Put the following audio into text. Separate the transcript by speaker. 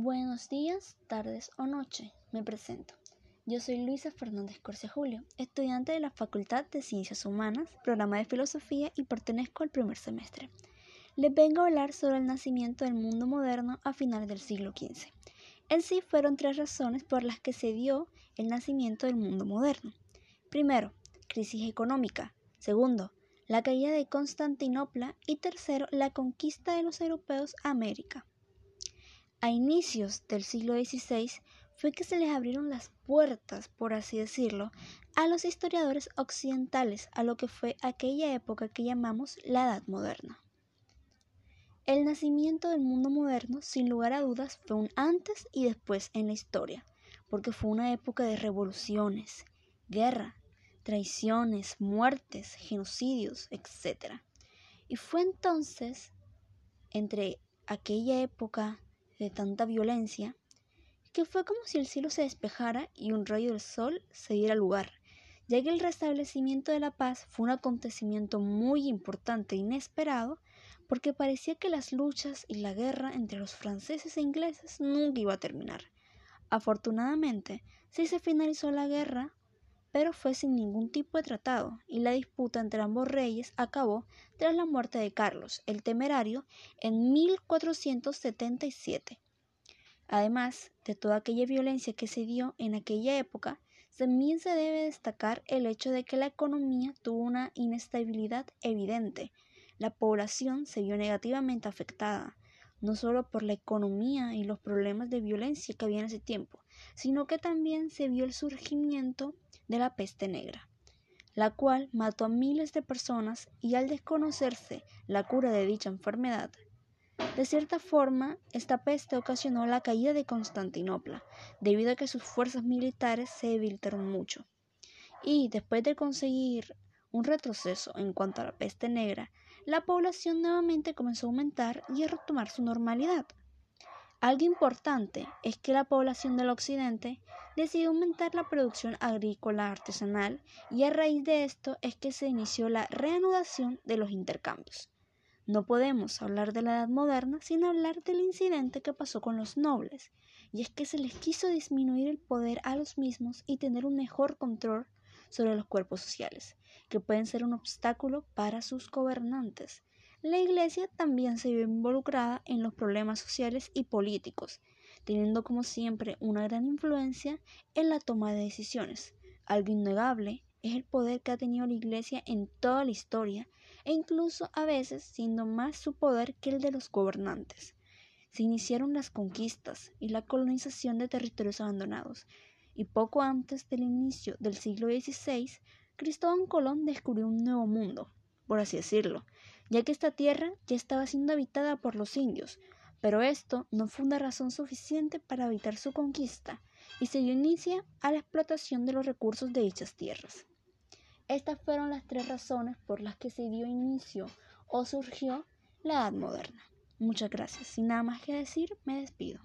Speaker 1: Buenos días, tardes o noche. Me presento. Yo soy Luisa Fernández Corcia Julio, estudiante de la Facultad de Ciencias Humanas, programa de Filosofía y pertenezco al primer semestre. Les vengo a hablar sobre el nacimiento del mundo moderno a finales del siglo XV. En sí fueron tres razones por las que se dio el nacimiento del mundo moderno. Primero, crisis económica. Segundo, la caída de Constantinopla. Y tercero, la conquista de los europeos a América. A inicios del siglo XVI fue que se les abrieron las puertas, por así decirlo, a los historiadores occidentales a lo que fue aquella época que llamamos la Edad Moderna. El nacimiento del mundo moderno, sin lugar a dudas, fue un antes y después en la historia, porque fue una época de revoluciones, guerra, traiciones, muertes, genocidios, etc. Y fue entonces, entre aquella época de tanta violencia, que fue como si el cielo se despejara y un rayo del sol se diera lugar, ya que el restablecimiento de la paz fue un acontecimiento muy importante e inesperado, porque parecía que las luchas y la guerra entre los franceses e ingleses nunca iba a terminar. Afortunadamente, sí se finalizó la guerra, pero fue sin ningún tipo de tratado, y la disputa entre ambos reyes acabó tras la muerte de Carlos el Temerario en 1477. Además de toda aquella violencia que se dio en aquella época, también se debe destacar el hecho de que la economía tuvo una inestabilidad evidente. La población se vio negativamente afectada, no solo por la economía y los problemas de violencia que había en ese tiempo, sino que también se vio el surgimiento de la peste negra, la cual mató a miles de personas y al desconocerse la cura de dicha enfermedad, de cierta forma, esta peste ocasionó la caída de Constantinopla, debido a que sus fuerzas militares se debilitaron mucho. Y después de conseguir un retroceso en cuanto a la peste negra, la población nuevamente comenzó a aumentar y a retomar su normalidad. Algo importante es que la población del occidente decidió aumentar la producción agrícola artesanal y a raíz de esto es que se inició la reanudación de los intercambios. No podemos hablar de la Edad Moderna sin hablar del incidente que pasó con los nobles, y es que se les quiso disminuir el poder a los mismos y tener un mejor control sobre los cuerpos sociales, que pueden ser un obstáculo para sus gobernantes. La Iglesia también se vio involucrada en los problemas sociales y políticos, teniendo como siempre una gran influencia en la toma de decisiones. Algo innegable es el poder que ha tenido la Iglesia en toda la historia e incluso a veces siendo más su poder que el de los gobernantes. Se iniciaron las conquistas y la colonización de territorios abandonados, y poco antes del inicio del siglo XVI, Cristóbal Colón descubrió un nuevo mundo, por así decirlo, ya que esta tierra ya estaba siendo habitada por los indios, pero esto no fue una razón suficiente para evitar su conquista y se dio inicio a la explotación de los recursos de dichas tierras. Estas fueron las tres razones por las que se dio inicio o surgió la Edad Moderna. Muchas gracias. Sin nada más que decir, me despido.